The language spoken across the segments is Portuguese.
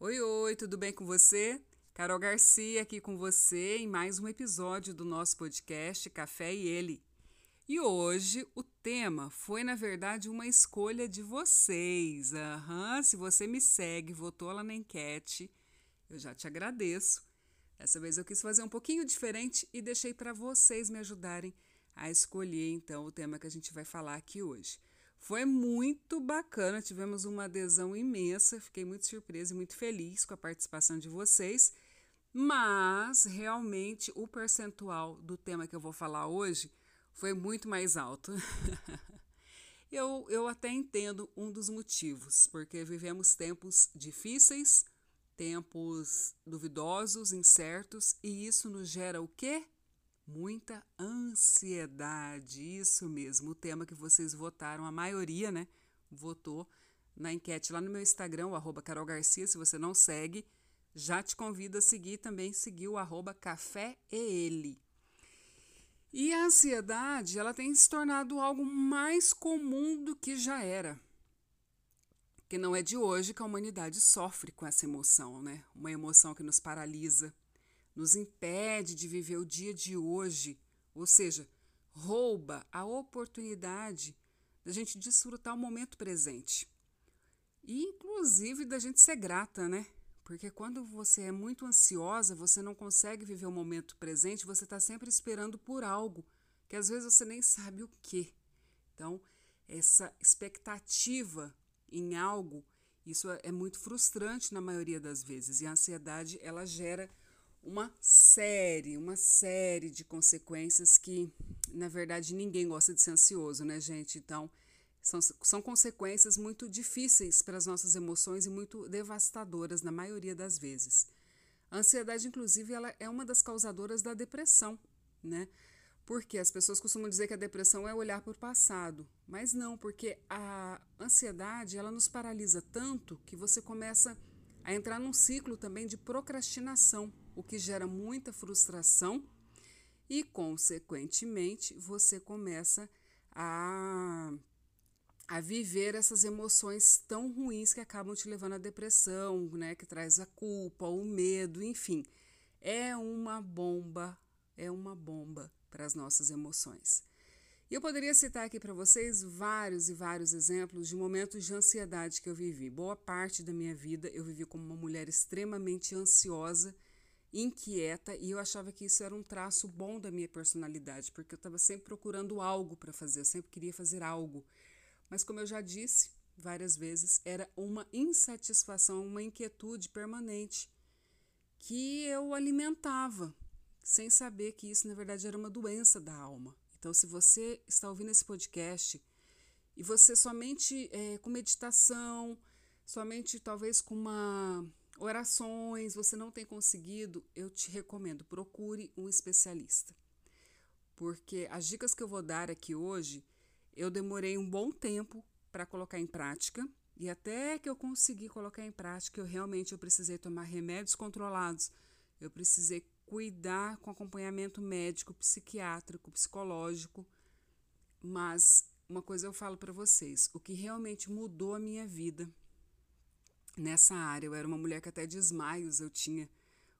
Oi, oi, tudo bem com você? Carol Garcia aqui com você em mais um episódio do nosso podcast Café e Ele. E hoje o tema foi, na verdade, uma escolha de vocês. Uhum, se você me segue, votou lá na enquete, eu já te agradeço. Dessa vez eu quis fazer um pouquinho diferente e deixei para vocês me ajudarem a escolher então o tema que a gente vai falar aqui hoje. Foi muito bacana, tivemos uma adesão imensa, fiquei muito surpresa e muito feliz com a participação de vocês, mas realmente o percentual do tema que eu vou falar hoje foi muito mais alto. eu, eu até entendo um dos motivos, porque vivemos tempos difíceis, tempos duvidosos, incertos, e isso nos gera o quê? Muita ansiedade, isso mesmo, o tema que vocês votaram, a maioria, né, votou na enquete lá no meu Instagram, o Carol Garcia, se você não segue, já te convido a seguir também, seguir o arroba Café e Ele. E a ansiedade, ela tem se tornado algo mais comum do que já era. Que não é de hoje que a humanidade sofre com essa emoção, né? Uma emoção que nos paralisa, nos impede de viver o dia de hoje, ou seja, rouba a oportunidade da gente desfrutar o momento presente. E, inclusive, da gente ser grata, né? Porque quando você é muito ansiosa, você não consegue viver o momento presente, você está sempre esperando por algo, que às vezes você nem sabe o que. Então, essa expectativa em algo, isso é, muito frustrante na maioria das vezes. E a ansiedade, ela gera uma série, uma série de consequências que, na verdade, ninguém gosta de ser ansioso, né, gente? Então, são, são consequências muito difíceis para as nossas emoções e muito devastadoras na maioria das vezes. A ansiedade, inclusive, ela é uma das causadoras da depressão, né? Porque as pessoas costumam dizer que a depressão é olhar para o passado, mas não, porque a ansiedade ela nos paralisa tanto que você começa a entrar num ciclo também de procrastinação, o que gera muita frustração e, consequentemente, você começa a, a viver essas emoções tão ruins que acabam te levando à depressão, né? Que traz a culpa, o medo, enfim. É uma bomba, é uma bomba para as nossas emoções. E eu poderia citar aqui para vocês vários e vários exemplos de momentos de ansiedade que eu vivi. Boa parte da minha vida eu vivi como uma mulher extremamente ansiosa, inquieta, e eu achava que isso era um traço bom da minha personalidade, porque eu estava sempre procurando algo para fazer, eu sempre queria fazer algo. Mas, como eu já disse várias vezes, era uma insatisfação, uma inquietude permanente que eu alimentava, sem saber que isso, na verdade, era uma doença da alma. Então, se você está ouvindo esse podcast e você somente é, com meditação, somente talvez com uma orações, você não tem conseguido, eu te recomendo, procure um especialista. Porque as dicas que eu vou dar aqui hoje, eu demorei um bom tempo para colocar em prática, e até que eu consegui colocar em prática, eu realmente eu precisei tomar remédios controlados, eu precisei cuidar com acompanhamento médico, psiquiátrico, psicológico. Mas uma coisa eu falo para vocês: o que realmente mudou a minha vida nessa área, eu era uma mulher que até desmaios eu tinha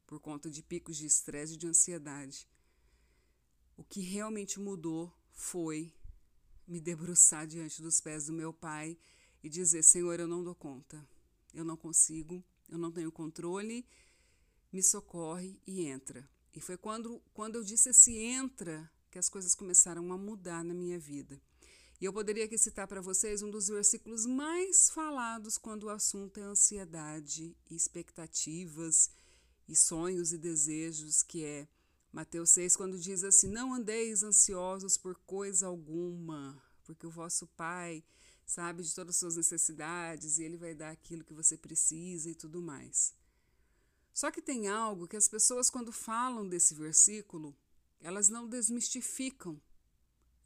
por conta de picos de estresse e de ansiedade. O que realmente mudou foi me debruçar diante dos pés do meu pai e dizer: Senhor, eu não dou conta, eu não consigo, eu não tenho controle me socorre e entra. E foi quando, quando eu disse esse entra que as coisas começaram a mudar na minha vida. E eu poderia aqui citar para vocês um dos versículos mais falados quando o assunto é ansiedade, expectativas e sonhos e desejos, que é Mateus 6, quando diz assim: Não andeis ansiosos por coisa alguma, porque o vosso Pai sabe de todas as suas necessidades e Ele vai dar aquilo que você precisa e tudo mais. Só que tem algo que as pessoas, quando falam desse versículo, elas não desmistificam.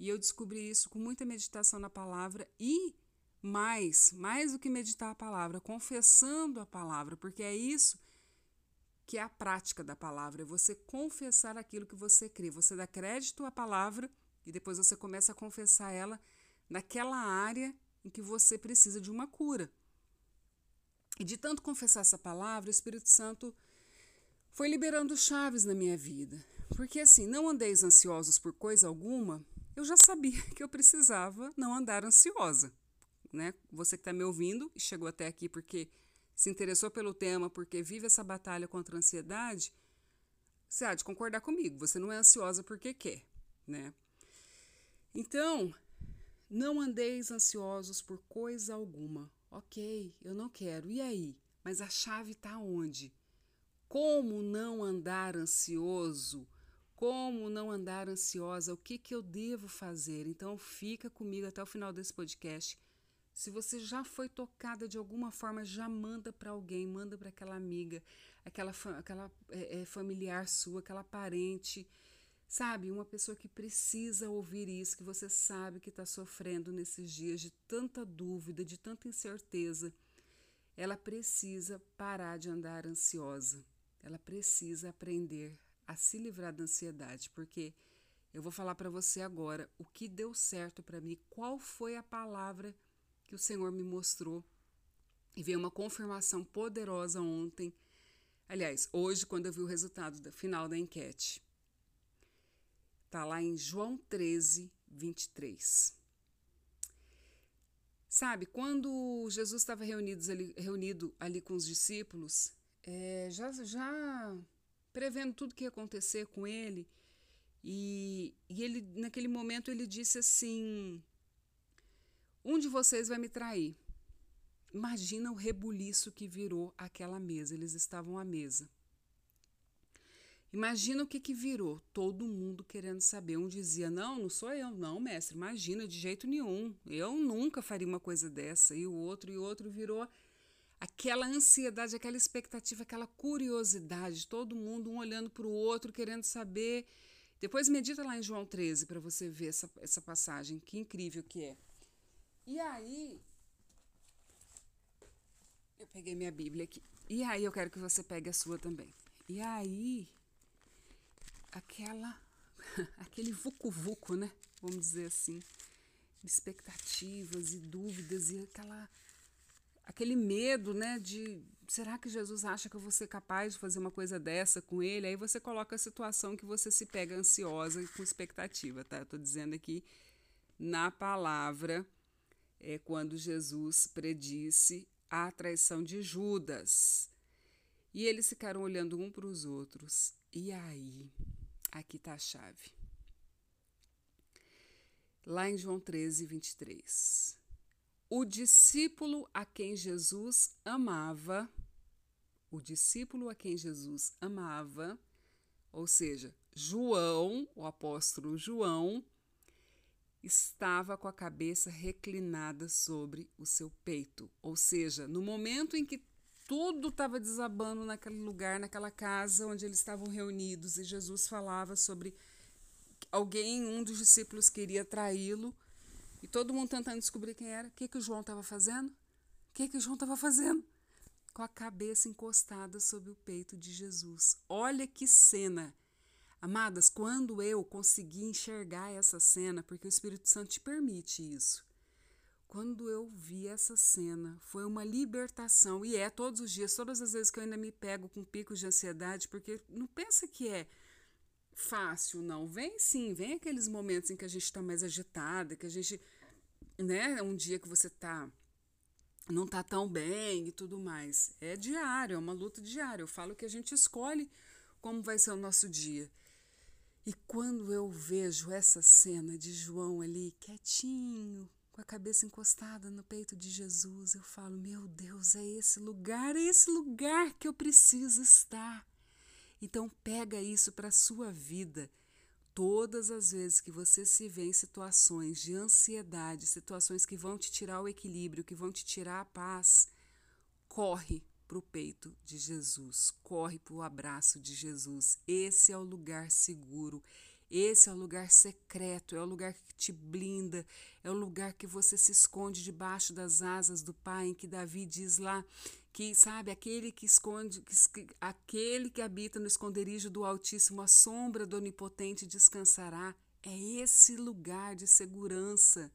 E eu descobri isso com muita meditação na palavra e mais, mais do que meditar a palavra, confessando a palavra, porque é isso que é a prática da palavra, é você confessar aquilo que você crê. Você dá crédito à palavra e depois você começa a confessar ela naquela área em que você precisa de uma cura. E de tanto confessar essa palavra, o Espírito Santo foi liberando chaves na minha vida. Porque assim, não andeis ansiosos por coisa alguma, eu já sabia que eu precisava não andar ansiosa. Né? Você que está me ouvindo e chegou até aqui porque se interessou pelo tema, porque vive essa batalha contra a ansiedade, você há de concordar comigo. Você não é ansiosa porque quer, né? Então, não andeis ansiosos por coisa alguma. Ok, eu não quero. E aí? Mas a chave está onde? Como não andar ansioso? Como não andar ansiosa? O que, que eu devo fazer? Então, fica comigo até o final desse podcast. Se você já foi tocada de alguma forma, já manda para alguém, manda para aquela amiga, aquela, aquela é, é, familiar sua, aquela parente, sabe? Uma pessoa que precisa ouvir isso, que você sabe que está sofrendo nesses dias de tanta dúvida, de tanta incerteza. Ela precisa parar de andar ansiosa. Ela precisa aprender a se livrar da ansiedade, porque eu vou falar para você agora o que deu certo para mim, qual foi a palavra que o Senhor me mostrou. E veio uma confirmação poderosa ontem. Aliás, hoje, quando eu vi o resultado da final da enquete. Está lá em João 13, 23. Sabe, quando Jesus estava reunido ali, reunido ali com os discípulos, é, já, já prevendo tudo que ia acontecer com ele, e, e ele naquele momento ele disse assim: Um de vocês vai me trair. Imagina o rebuliço que virou aquela mesa. Eles estavam à mesa. Imagina o que, que virou. Todo mundo querendo saber. Um dizia: Não, não sou eu. Não, mestre, imagina, de jeito nenhum. Eu nunca faria uma coisa dessa. E o outro, e o outro virou aquela ansiedade, aquela expectativa, aquela curiosidade, todo mundo um olhando para o outro, querendo saber. Depois medita lá em João 13 para você ver essa, essa passagem, que incrível que é. E aí, eu peguei minha Bíblia aqui. E aí eu quero que você pegue a sua também. E aí, aquela, aquele vucu-vucu, né? Vamos dizer assim, expectativas e dúvidas e aquela aquele medo, né, de será que Jesus acha que eu vou ser capaz de fazer uma coisa dessa com ele? Aí você coloca a situação que você se pega ansiosa e com expectativa, tá? Eu tô dizendo aqui na palavra é quando Jesus predisse a traição de Judas. E eles ficaram olhando um para os outros. E aí, aqui está a chave. Lá em João 13, 23 o discípulo a quem Jesus amava, o discípulo a quem Jesus amava, ou seja, João, o apóstolo João, estava com a cabeça reclinada sobre o seu peito. Ou seja, no momento em que tudo estava desabando naquele lugar, naquela casa onde eles estavam reunidos, e Jesus falava sobre alguém, um dos discípulos queria traí-lo, e todo mundo tentando descobrir quem era. O que, que o João estava fazendo? O que, que o João estava fazendo? Com a cabeça encostada sobre o peito de Jesus. Olha que cena! Amadas, quando eu consegui enxergar essa cena, porque o Espírito Santo te permite isso, quando eu vi essa cena, foi uma libertação. E é todos os dias, todas as vezes que eu ainda me pego com picos de ansiedade, porque não pensa que é fácil, não. Vem sim, vem aqueles momentos em que a gente está mais agitada, que a gente, né, um dia que você tá não tá tão bem e tudo mais. É diário, é uma luta diária. Eu falo que a gente escolhe como vai ser o nosso dia. E quando eu vejo essa cena de João ali quietinho, com a cabeça encostada no peito de Jesus, eu falo: Meu Deus, é esse lugar, é esse lugar que eu preciso estar. Então pega isso para a sua vida. Todas as vezes que você se vê em situações de ansiedade, situações que vão te tirar o equilíbrio, que vão te tirar a paz, corre para o peito de Jesus, corre para o abraço de Jesus. Esse é o lugar seguro, esse é o lugar secreto, é o lugar que te blinda, é o lugar que você se esconde debaixo das asas do Pai, em que Davi diz lá que, sabe, aquele que esconde, que, aquele que habita no esconderijo do Altíssimo, a sombra do Onipotente descansará. É esse lugar de segurança,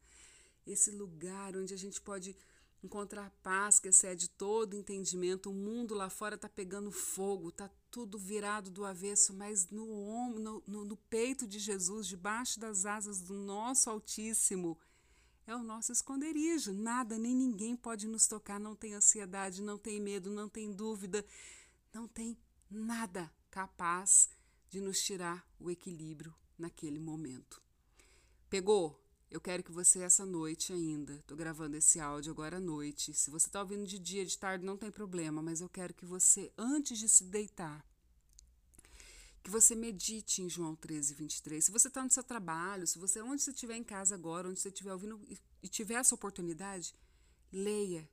esse lugar onde a gente pode encontrar paz que excede todo entendimento. O mundo lá fora está pegando fogo, está tudo virado do avesso, mas no, no, no, peito de Jesus, debaixo das asas do nosso Altíssimo, é o nosso esconderijo. Nada nem ninguém pode nos tocar. Não tem ansiedade, não tem medo, não tem dúvida, não tem nada capaz de nos tirar o equilíbrio naquele momento. Pegou? Eu quero que você essa noite ainda, estou gravando esse áudio agora à noite. Se você está ouvindo de dia, de tarde, não tem problema, mas eu quero que você, antes de se deitar, que você medite em João 13, 23. Se você está no seu trabalho, se você, onde você estiver em casa agora, onde você estiver ouvindo e tiver essa oportunidade, leia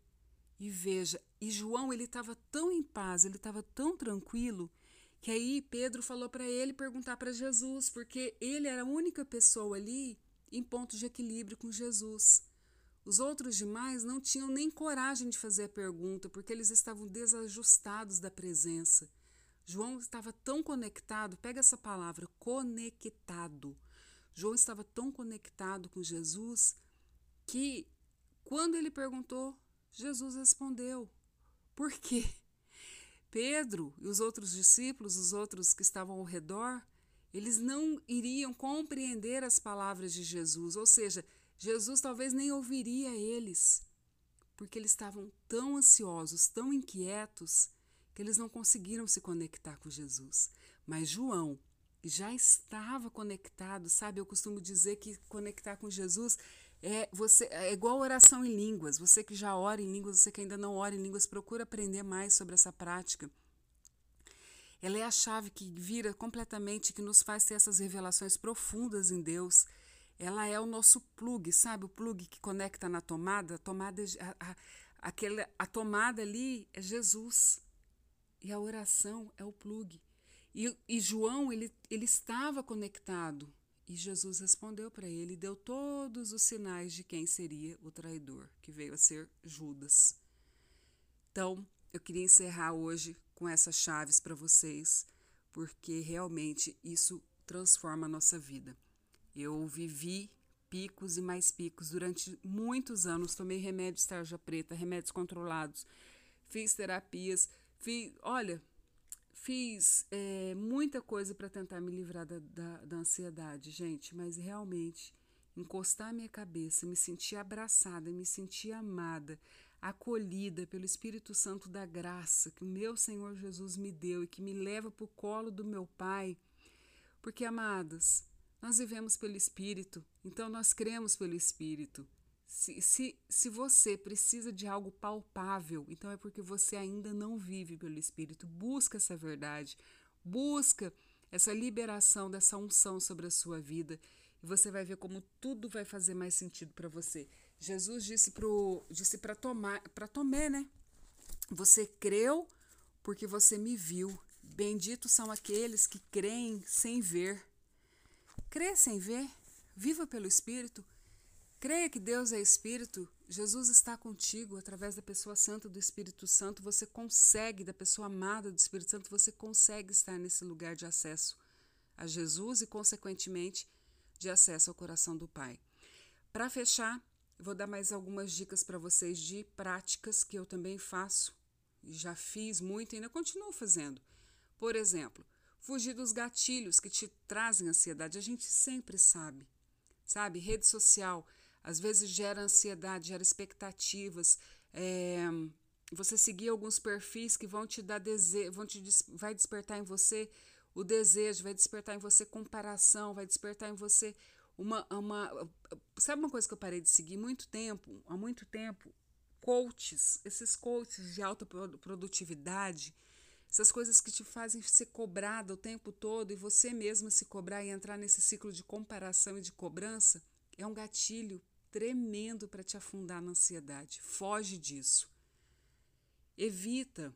e veja. E João, ele estava tão em paz, ele estava tão tranquilo, que aí Pedro falou para ele perguntar para Jesus, porque ele era a única pessoa ali em ponto de equilíbrio com Jesus. Os outros demais não tinham nem coragem de fazer a pergunta, porque eles estavam desajustados da presença. João estava tão conectado, pega essa palavra, conectado. João estava tão conectado com Jesus que, quando ele perguntou, Jesus respondeu. Por quê? Pedro e os outros discípulos, os outros que estavam ao redor, eles não iriam compreender as palavras de Jesus, ou seja, Jesus talvez nem ouviria eles, porque eles estavam tão ansiosos, tão inquietos, que eles não conseguiram se conectar com Jesus. Mas João já estava conectado, sabe? Eu costumo dizer que conectar com Jesus é você é igual oração em línguas. Você que já ora em línguas, você que ainda não ora em línguas, procura aprender mais sobre essa prática. Ela é a chave que vira completamente, que nos faz ter essas revelações profundas em Deus. Ela é o nosso plug, sabe? O plug que conecta na tomada. A tomada, é a, a, aquela, a tomada ali é Jesus. E a oração é o plug. E, e João, ele, ele estava conectado. E Jesus respondeu para ele e deu todos os sinais de quem seria o traidor, que veio a ser Judas. Então, eu queria encerrar hoje com essas chaves para vocês, porque realmente isso transforma a nossa vida. Eu vivi picos e mais picos durante muitos anos, tomei remédios tarja preta, remédios controlados, fiz terapias, fiz, olha, fiz é, muita coisa para tentar me livrar da, da, da ansiedade, gente, mas realmente encostar a minha cabeça, me sentir abraçada, me sentir amada, acolhida pelo Espírito Santo da graça que o meu Senhor Jesus me deu e que me leva para o colo do meu Pai. Porque, amadas, nós vivemos pelo Espírito, então nós cremos pelo Espírito. Se, se, se você precisa de algo palpável, então é porque você ainda não vive pelo Espírito. Busca essa verdade, busca essa liberação dessa unção sobre a sua vida e você vai ver como tudo vai fazer mais sentido para você. Jesus disse para disse para Tomé, né? Você creu porque você me viu. Benditos são aqueles que creem sem ver. Crê sem ver, viva pelo Espírito. Creia que Deus é Espírito, Jesus está contigo através da pessoa santa do Espírito Santo. Você consegue, da pessoa amada do Espírito Santo, você consegue estar nesse lugar de acesso a Jesus e, consequentemente, de acesso ao coração do Pai. Para fechar, Vou dar mais algumas dicas para vocês de práticas que eu também faço, já fiz muito e ainda continuo fazendo. Por exemplo, fugir dos gatilhos que te trazem ansiedade. A gente sempre sabe, sabe? Rede social às vezes gera ansiedade, gera expectativas. É, você seguir alguns perfis que vão te dar desejo, vão te vai despertar em você o desejo, vai despertar em você comparação, vai despertar em você uma, uma. Sabe uma coisa que eu parei de seguir muito tempo? Há muito tempo? Coaches, esses coaches de alta produtividade, essas coisas que te fazem ser cobrada o tempo todo e você mesma se cobrar e entrar nesse ciclo de comparação e de cobrança, é um gatilho tremendo para te afundar na ansiedade. Foge disso. Evita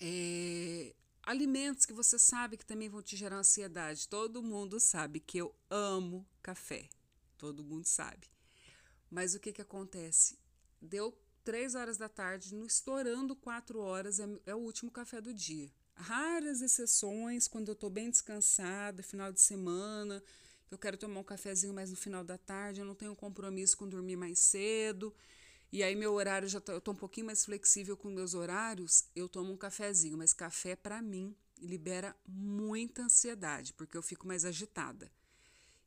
é, Alimentos que você sabe que também vão te gerar ansiedade. Todo mundo sabe que eu amo café. Todo mundo sabe. Mas o que, que acontece? Deu três horas da tarde, no estourando quatro horas, é, é o último café do dia. Raras exceções, quando eu estou bem descansada, final de semana, eu quero tomar um cafezinho mais no final da tarde, eu não tenho compromisso com dormir mais cedo. E aí meu horário já tá, eu tô um pouquinho mais flexível com meus horários, eu tomo um cafezinho, mas café para mim libera muita ansiedade, porque eu fico mais agitada.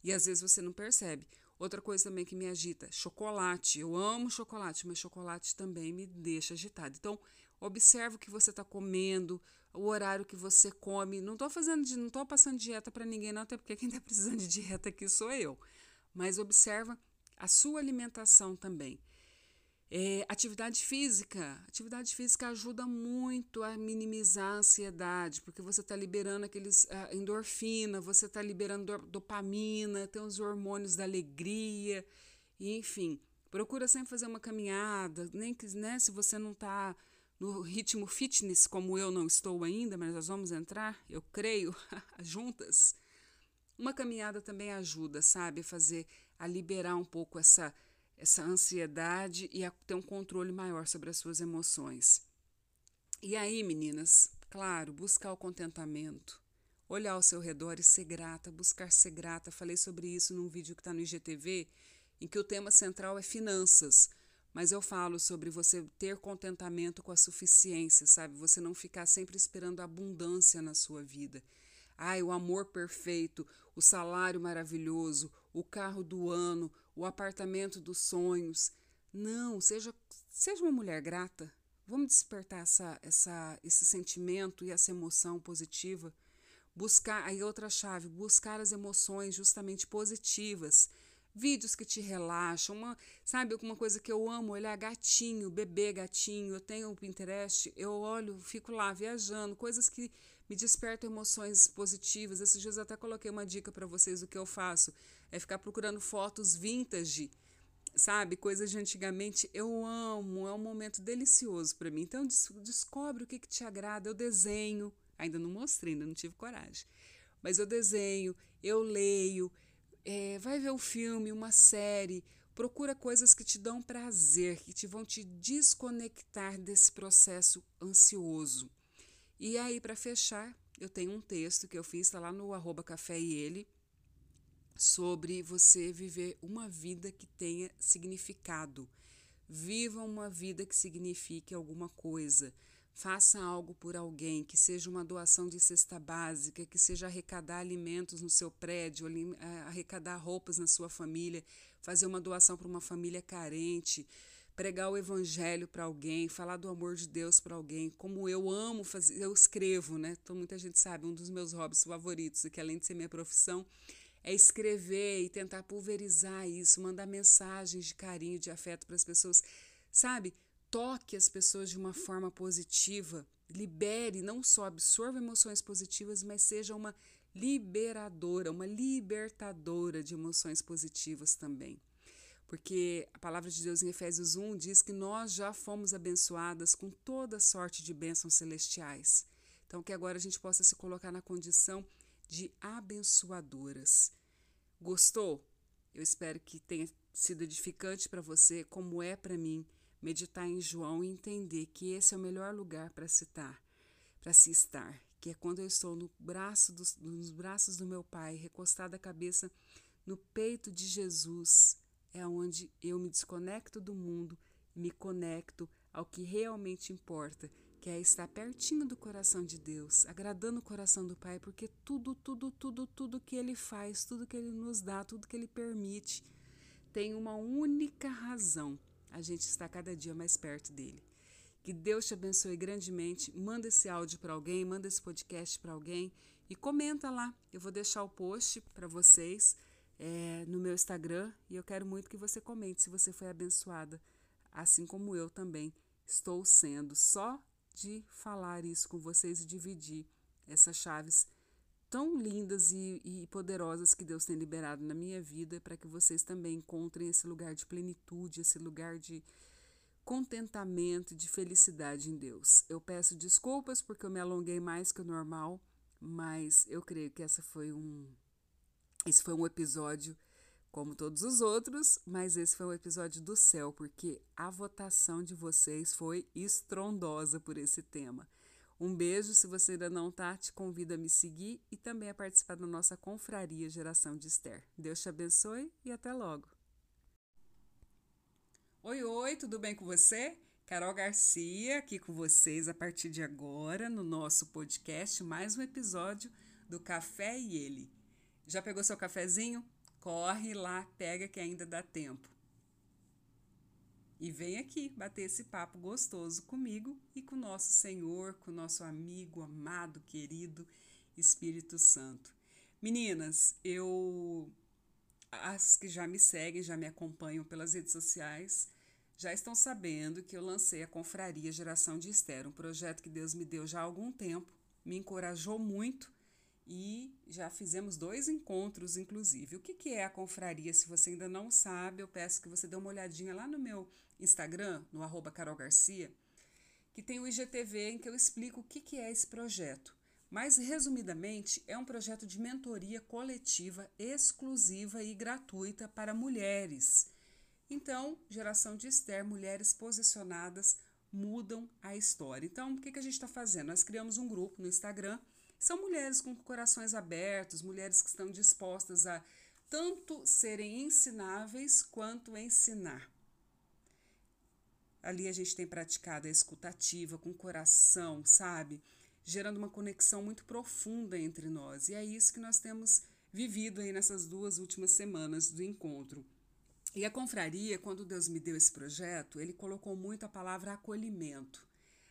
E às vezes você não percebe. Outra coisa também que me agita, chocolate. Eu amo chocolate, mas chocolate também me deixa agitada. Então, observa o que você está comendo, o horário que você come. Não estou fazendo, não estou passando dieta para ninguém, não, até porque quem está precisando de dieta aqui sou eu. Mas observa a sua alimentação também. É, atividade física. Atividade física ajuda muito a minimizar a ansiedade, porque você está liberando aqueles uh, endorfina, você está liberando dopamina, tem os hormônios da alegria, enfim. Procura sempre fazer uma caminhada, nem que né, se você não está no ritmo fitness, como eu não estou ainda, mas nós vamos entrar, eu creio, juntas. Uma caminhada também ajuda, sabe, a fazer, a liberar um pouco essa essa ansiedade e a ter um controle maior sobre as suas emoções. E aí, meninas, claro, buscar o contentamento, olhar ao seu redor e ser grata, buscar ser grata. Falei sobre isso num vídeo que está no IGTV, em que o tema central é finanças. Mas eu falo sobre você ter contentamento com a suficiência, sabe? Você não ficar sempre esperando abundância na sua vida. Ai, o amor perfeito, o salário maravilhoso, o carro do ano, o apartamento dos sonhos. Não, seja, seja uma mulher grata. Vamos despertar essa, essa, esse sentimento e essa emoção positiva. Buscar, aí outra chave, buscar as emoções justamente positivas. Vídeos que te relaxam, uma, sabe, alguma coisa que eu amo, olhar gatinho, bebê gatinho. Eu tenho o Pinterest, eu olho, fico lá viajando, coisas que me despertam emoções positivas. Esses dias eu até coloquei uma dica para vocês do que eu faço. É ficar procurando fotos vintage, sabe? Coisas de antigamente. Eu amo, é um momento delicioso para mim. Então des descobre o que, que te agrada. Eu desenho, ainda não mostrei, ainda não tive coragem. Mas eu desenho, eu leio, é, vai ver um filme, uma série. Procura coisas que te dão prazer, que te vão te desconectar desse processo ansioso. E aí, para fechar, eu tenho um texto que eu fiz, está lá no arroba café e ele, sobre você viver uma vida que tenha significado. Viva uma vida que signifique alguma coisa. Faça algo por alguém, que seja uma doação de cesta básica, que seja arrecadar alimentos no seu prédio, arrecadar roupas na sua família, fazer uma doação para uma família carente pregar o evangelho para alguém, falar do amor de Deus para alguém, como eu amo fazer, eu escrevo, né? Então, muita gente sabe, um dos meus hobbies favoritos, que além de ser minha profissão, é escrever e tentar pulverizar isso, mandar mensagens de carinho, de afeto para as pessoas, sabe? Toque as pessoas de uma forma positiva, libere, não só absorva emoções positivas, mas seja uma liberadora, uma libertadora de emoções positivas também porque a palavra de Deus em Efésios 1 diz que nós já fomos abençoadas com toda sorte de bênçãos celestiais. Então, que agora a gente possa se colocar na condição de abençoadoras. Gostou? Eu espero que tenha sido edificante para você, como é para mim, meditar em João e entender que esse é o melhor lugar para citar, para se estar, que é quando eu estou no braço dos, nos braços do meu Pai, recostada a cabeça no peito de Jesus é onde eu me desconecto do mundo e me conecto ao que realmente importa, que é estar pertinho do coração de Deus, agradando o coração do Pai, porque tudo, tudo, tudo, tudo que Ele faz, tudo que Ele nos dá, tudo que Ele permite, tem uma única razão: a gente está cada dia mais perto dele. Que Deus te abençoe grandemente. Manda esse áudio para alguém, manda esse podcast para alguém e comenta lá. Eu vou deixar o post para vocês é, no meu Instagram e eu quero muito que você comente se você foi abençoada, assim como eu também estou sendo, só de falar isso com vocês e dividir essas chaves tão lindas e, e poderosas que Deus tem liberado na minha vida para que vocês também encontrem esse lugar de plenitude, esse lugar de contentamento de felicidade em Deus. Eu peço desculpas porque eu me alonguei mais que o normal, mas eu creio que essa foi um esse foi um episódio como todos os outros, mas esse foi um episódio do céu, porque a votação de vocês foi estrondosa por esse tema. Um beijo, se você ainda não tá, te convido a me seguir e também a participar da nossa confraria Geração de Esther. Deus te abençoe e até logo. Oi, oi, tudo bem com você? Carol Garcia aqui com vocês a partir de agora no nosso podcast, mais um episódio do Café e Ele. Já pegou seu cafezinho? Corre lá, pega que ainda dá tempo. E vem aqui bater esse papo gostoso comigo e com nosso Senhor, com nosso amigo, amado, querido Espírito Santo. Meninas, eu. As que já me seguem, já me acompanham pelas redes sociais, já estão sabendo que eu lancei a Confraria Geração de Esther, um projeto que Deus me deu já há algum tempo, me encorajou muito e já fizemos dois encontros, inclusive. O que, que é a confraria? Se você ainda não sabe, eu peço que você dê uma olhadinha lá no meu Instagram, no arroba Carol Garcia, que tem o IGTV em que eu explico o que, que é esse projeto. Mas, resumidamente, é um projeto de mentoria coletiva, exclusiva e gratuita para mulheres então, geração de Esther, mulheres posicionadas mudam a história. Então, o que, que a gente está fazendo? Nós criamos um grupo no Instagram. São mulheres com corações abertos, mulheres que estão dispostas a tanto serem ensináveis quanto ensinar. Ali a gente tem praticado a escutativa com coração, sabe? Gerando uma conexão muito profunda entre nós. E é isso que nós temos vivido aí nessas duas últimas semanas do encontro. E a confraria, quando Deus me deu esse projeto, ele colocou muito a palavra acolhimento.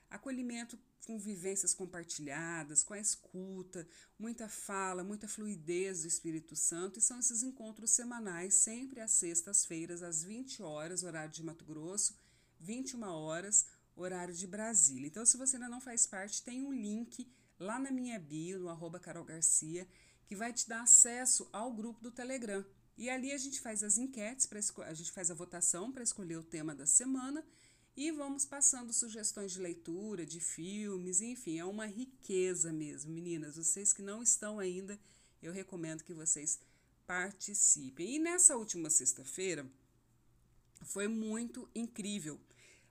Acolhimento com vivências compartilhadas, com a escuta, muita fala, muita fluidez do Espírito Santo, e são esses encontros semanais, sempre às sextas-feiras, às 20 horas, horário de Mato Grosso, 21 horas, horário de Brasília. Então, se você ainda não faz parte, tem um link lá na minha bio, no arroba Carol Garcia, que vai te dar acesso ao grupo do Telegram. E ali a gente faz as enquetes, a gente faz a votação para escolher o tema da semana e vamos passando sugestões de leitura, de filmes, enfim, é uma riqueza mesmo. Meninas, vocês que não estão ainda, eu recomendo que vocês participem. E nessa última sexta-feira foi muito incrível.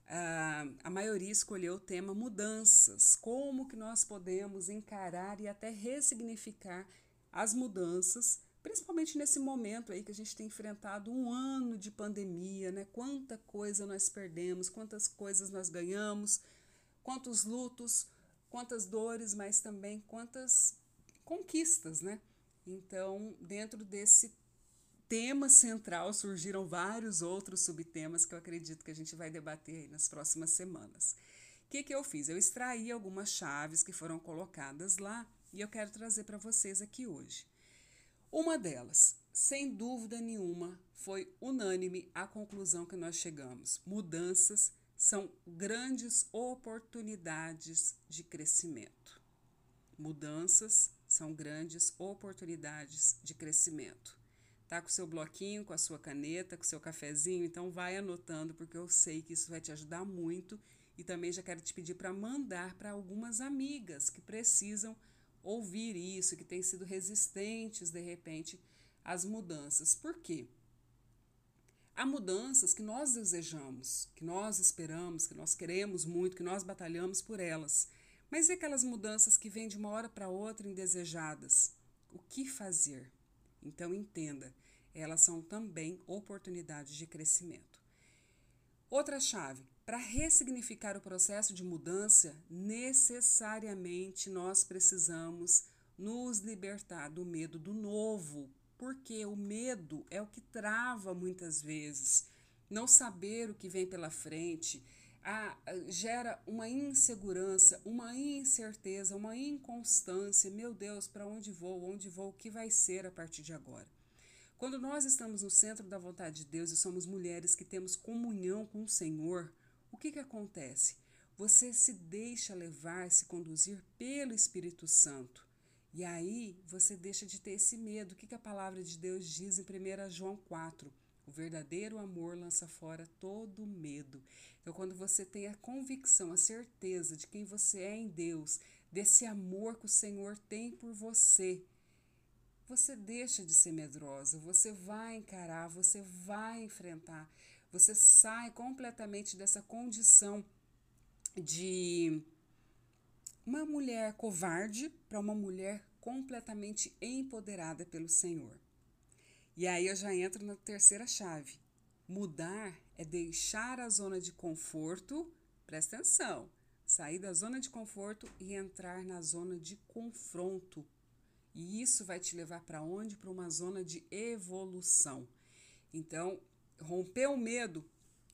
Uh, a maioria escolheu o tema mudanças, como que nós podemos encarar e até ressignificar as mudanças principalmente nesse momento aí que a gente tem enfrentado um ano de pandemia, né? Quanta coisa nós perdemos, quantas coisas nós ganhamos, quantos lutos, quantas dores, mas também quantas conquistas, né? Então, dentro desse tema central surgiram vários outros subtemas que eu acredito que a gente vai debater aí nas próximas semanas. O que, que eu fiz? Eu extraí algumas chaves que foram colocadas lá e eu quero trazer para vocês aqui hoje. Uma delas, sem dúvida nenhuma, foi unânime a conclusão que nós chegamos: mudanças são grandes oportunidades de crescimento. Mudanças são grandes oportunidades de crescimento. Tá com seu bloquinho, com a sua caneta, com seu cafezinho, então vai anotando porque eu sei que isso vai te ajudar muito e também já quero te pedir para mandar para algumas amigas que precisam ouvir isso, que têm sido resistentes de repente às mudanças. Por quê? Há mudanças que nós desejamos, que nós esperamos, que nós queremos muito, que nós batalhamos por elas. Mas e aquelas mudanças que vêm de uma hora para outra indesejadas? O que fazer? Então entenda, elas são também oportunidades de crescimento. Outra chave: para ressignificar o processo de mudança, necessariamente nós precisamos nos libertar do medo do novo, porque o medo é o que trava muitas vezes. Não saber o que vem pela frente a, gera uma insegurança, uma incerteza, uma inconstância. Meu Deus, para onde vou? Onde vou? O que vai ser a partir de agora? Quando nós estamos no centro da vontade de Deus e somos mulheres que temos comunhão com o Senhor, o que, que acontece? Você se deixa levar, se conduzir pelo Espírito Santo. E aí você deixa de ter esse medo. O que, que a palavra de Deus diz em 1 João 4? O verdadeiro amor lança fora todo medo. Então, quando você tem a convicção, a certeza de quem você é em Deus, desse amor que o Senhor tem por você, você deixa de ser medrosa, você vai encarar, você vai enfrentar. Você sai completamente dessa condição de uma mulher covarde para uma mulher completamente empoderada pelo Senhor. E aí eu já entro na terceira chave. Mudar é deixar a zona de conforto, presta atenção, sair da zona de conforto e entrar na zona de confronto. E isso vai te levar para onde? Para uma zona de evolução. Então, romper o medo,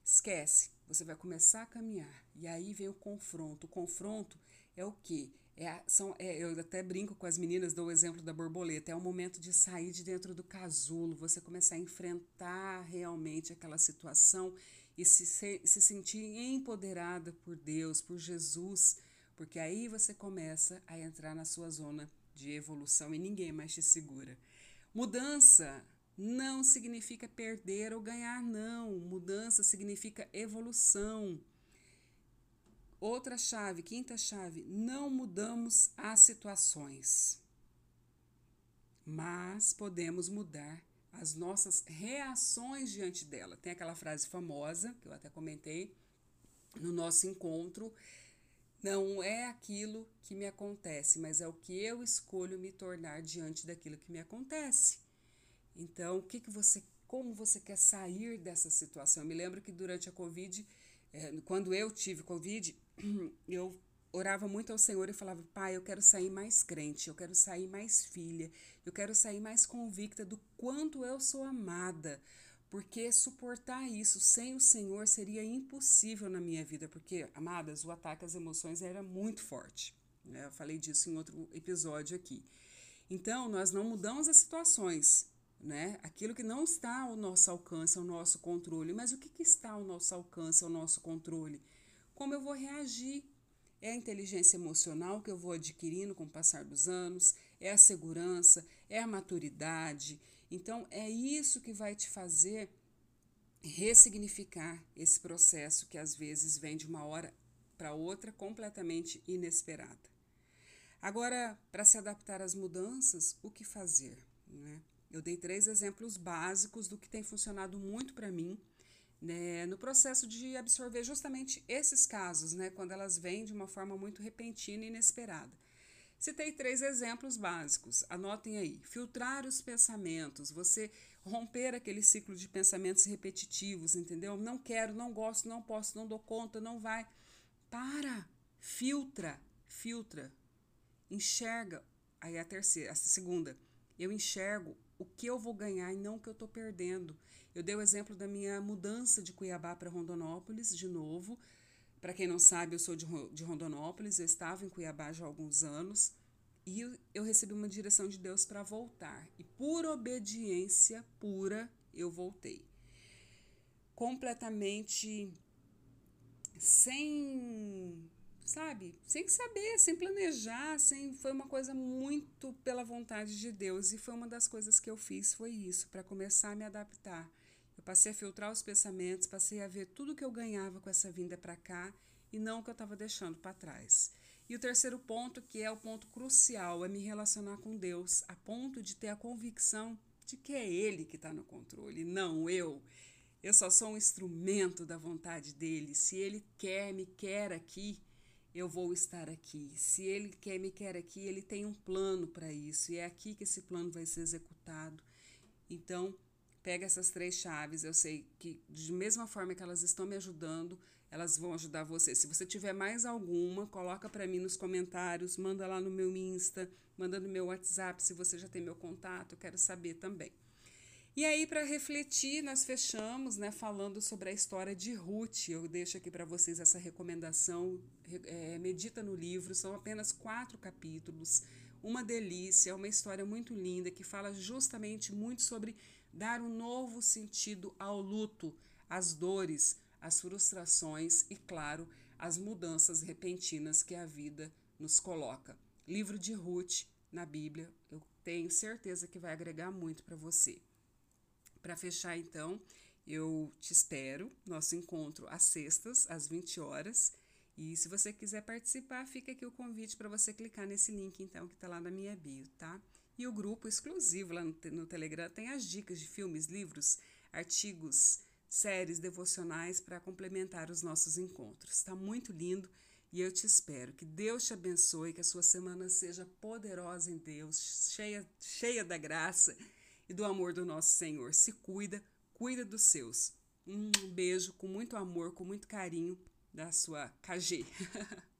esquece. Você vai começar a caminhar. E aí vem o confronto. O confronto é o quê? É, são, é, eu até brinco com as meninas, dou o exemplo da borboleta. É o momento de sair de dentro do casulo, você começar a enfrentar realmente aquela situação e se, se, se sentir empoderada por Deus, por Jesus, porque aí você começa a entrar na sua zona de evolução e ninguém mais te segura. Mudança não significa perder ou ganhar, não. Mudança significa evolução. Outra chave, quinta chave, não mudamos as situações, mas podemos mudar as nossas reações diante dela. Tem aquela frase famosa, que eu até comentei no nosso encontro: não é aquilo que me acontece, mas é o que eu escolho me tornar diante daquilo que me acontece. Então, o que, que você, como você quer sair dessa situação? Eu me lembro que durante a Covid, é, quando eu tive Covid, eu orava muito ao Senhor e falava: Pai, eu quero sair mais crente, eu quero sair mais filha, eu quero sair mais convicta do quanto eu sou amada. Porque suportar isso sem o Senhor seria impossível na minha vida, porque, amadas, o ataque às emoções era muito forte. Né? Eu falei disso em outro episódio aqui. Então, nós não mudamos as situações, né? Aquilo que não está ao nosso alcance, ao nosso controle. Mas o que, que está ao nosso alcance, ao nosso controle? Como eu vou reagir? É a inteligência emocional que eu vou adquirindo com o passar dos anos, é a segurança, é a maturidade. Então, é isso que vai te fazer ressignificar esse processo que às vezes vem de uma hora para outra completamente inesperada. Agora, para se adaptar às mudanças, o que fazer? Né? Eu dei três exemplos básicos do que tem funcionado muito para mim né, no processo de absorver justamente esses casos, né, quando elas vêm de uma forma muito repentina e inesperada. Citei três exemplos básicos, anotem aí. Filtrar os pensamentos, você romper aquele ciclo de pensamentos repetitivos, entendeu? Não quero, não gosto, não posso, não dou conta, não vai. Para, filtra, filtra, enxerga. Aí a terceira, a segunda, eu enxergo o que eu vou ganhar e não o que eu estou perdendo. Eu dei o exemplo da minha mudança de Cuiabá para Rondonópolis, de novo. Para quem não sabe, eu sou de, Rondonópolis, eu estava em Cuiabá já há alguns anos e eu recebi uma direção de Deus para voltar. E por obediência pura, eu voltei. Completamente sem sabe? Sem saber, sem planejar, sem foi uma coisa muito pela vontade de Deus e foi uma das coisas que eu fiz foi isso, para começar a me adaptar. Eu passei a filtrar os pensamentos, passei a ver tudo que eu ganhava com essa vinda para cá e não o que eu estava deixando para trás. E o terceiro ponto, que é o ponto crucial, é me relacionar com Deus, a ponto de ter a convicção de que é Ele que está no controle, não eu. Eu só sou um instrumento da vontade dele. Se ele quer, me quer aqui, eu vou estar aqui. Se ele quer me quer aqui, ele tem um plano para isso e é aqui que esse plano vai ser executado. Então, pega essas três chaves. Eu sei que de mesma forma que elas estão me ajudando, elas vão ajudar você. Se você tiver mais alguma, coloca para mim nos comentários, manda lá no meu Insta, manda no meu WhatsApp, se você já tem meu contato, eu quero saber também. E aí, para refletir, nós fechamos né, falando sobre a história de Ruth. Eu deixo aqui para vocês essa recomendação. É, medita no livro, são apenas quatro capítulos. Uma delícia, é uma história muito linda que fala justamente muito sobre dar um novo sentido ao luto, às dores, às frustrações e, claro, às mudanças repentinas que a vida nos coloca. Livro de Ruth na Bíblia, eu tenho certeza que vai agregar muito para você. Para fechar, então, eu te espero. Nosso encontro às sextas, às 20 horas. E se você quiser participar, fica aqui o convite para você clicar nesse link, então, que está lá na minha bio, tá? E o grupo exclusivo lá no, no Telegram tem as dicas de filmes, livros, artigos, séries devocionais para complementar os nossos encontros. Está muito lindo e eu te espero. Que Deus te abençoe, que a sua semana seja poderosa em Deus, cheia, cheia da graça e do amor do nosso Senhor. Se cuida, cuida dos seus. Um beijo com muito amor, com muito carinho da sua KG.